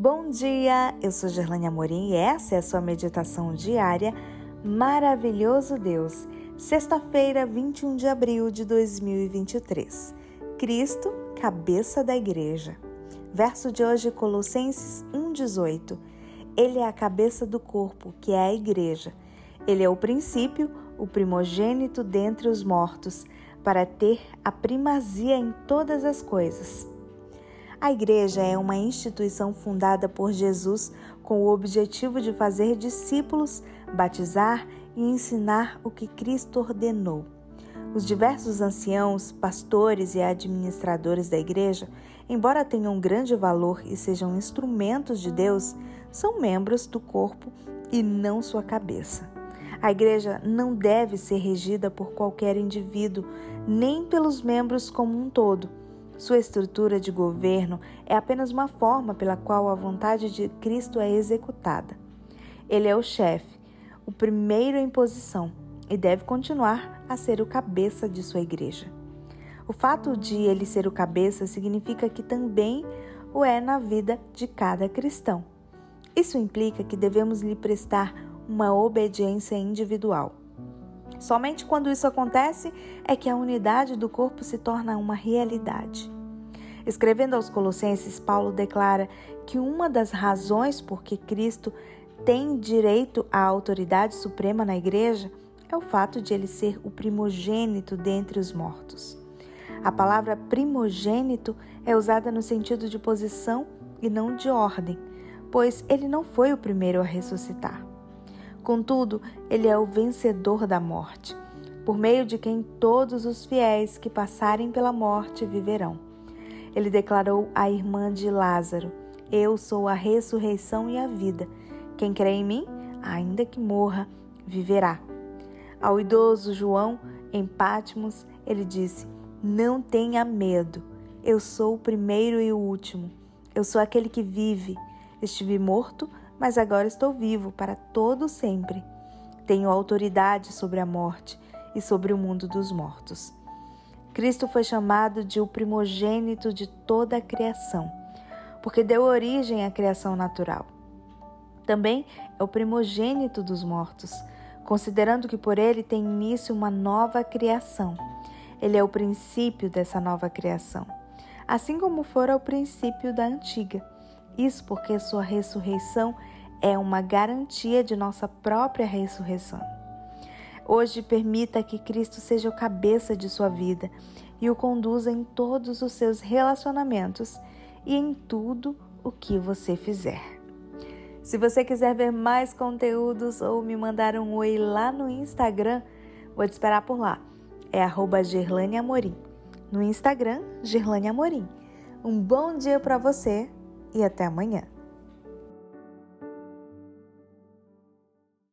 Bom dia, eu sou Gerlane Amorim e essa é a sua meditação diária Maravilhoso Deus, sexta-feira, 21 de abril de 2023. Cristo, cabeça da igreja. Verso de hoje, Colossenses 1,18. Ele é a cabeça do corpo, que é a igreja. Ele é o princípio, o primogênito dentre os mortos, para ter a primazia em todas as coisas. A igreja é uma instituição fundada por Jesus com o objetivo de fazer discípulos, batizar e ensinar o que Cristo ordenou. Os diversos anciãos, pastores e administradores da igreja, embora tenham grande valor e sejam instrumentos de Deus, são membros do corpo e não sua cabeça. A igreja não deve ser regida por qualquer indivíduo, nem pelos membros como um todo sua estrutura de governo é apenas uma forma pela qual a vontade de Cristo é executada. Ele é o chefe, o primeiro em posição, e deve continuar a ser o cabeça de sua igreja. O fato de ele ser o cabeça significa que também o é na vida de cada cristão. Isso implica que devemos lhe prestar uma obediência individual. Somente quando isso acontece é que a unidade do corpo se torna uma realidade. Escrevendo aos Colossenses, Paulo declara que uma das razões por que Cristo tem direito à autoridade suprema na igreja é o fato de ele ser o primogênito dentre os mortos. A palavra primogênito é usada no sentido de posição e não de ordem, pois ele não foi o primeiro a ressuscitar. Contudo, ele é o vencedor da morte, por meio de quem todos os fiéis que passarem pela morte viverão. Ele declarou à irmã de Lázaro: Eu sou a ressurreição e a vida. Quem crê em mim, ainda que morra, viverá. Ao idoso João, em Pátimos, ele disse: Não tenha medo. Eu sou o primeiro e o último. Eu sou aquele que vive. Estive morto, mas agora estou vivo para todo sempre. Tenho autoridade sobre a morte e sobre o mundo dos mortos. Cristo foi chamado de o primogênito de toda a criação, porque deu origem à criação natural. Também é o primogênito dos mortos, considerando que por ele tem início uma nova criação. Ele é o princípio dessa nova criação, assim como fora o princípio da antiga. Isso porque sua ressurreição é uma garantia de nossa própria ressurreição. Hoje, permita que Cristo seja o cabeça de sua vida e o conduza em todos os seus relacionamentos e em tudo o que você fizer. Se você quiser ver mais conteúdos ou me mandar um oi lá no Instagram, vou te esperar por lá. É arroba Gerlane Amorim. No Instagram, Gerlane Amorim. Um bom dia para você e até amanhã.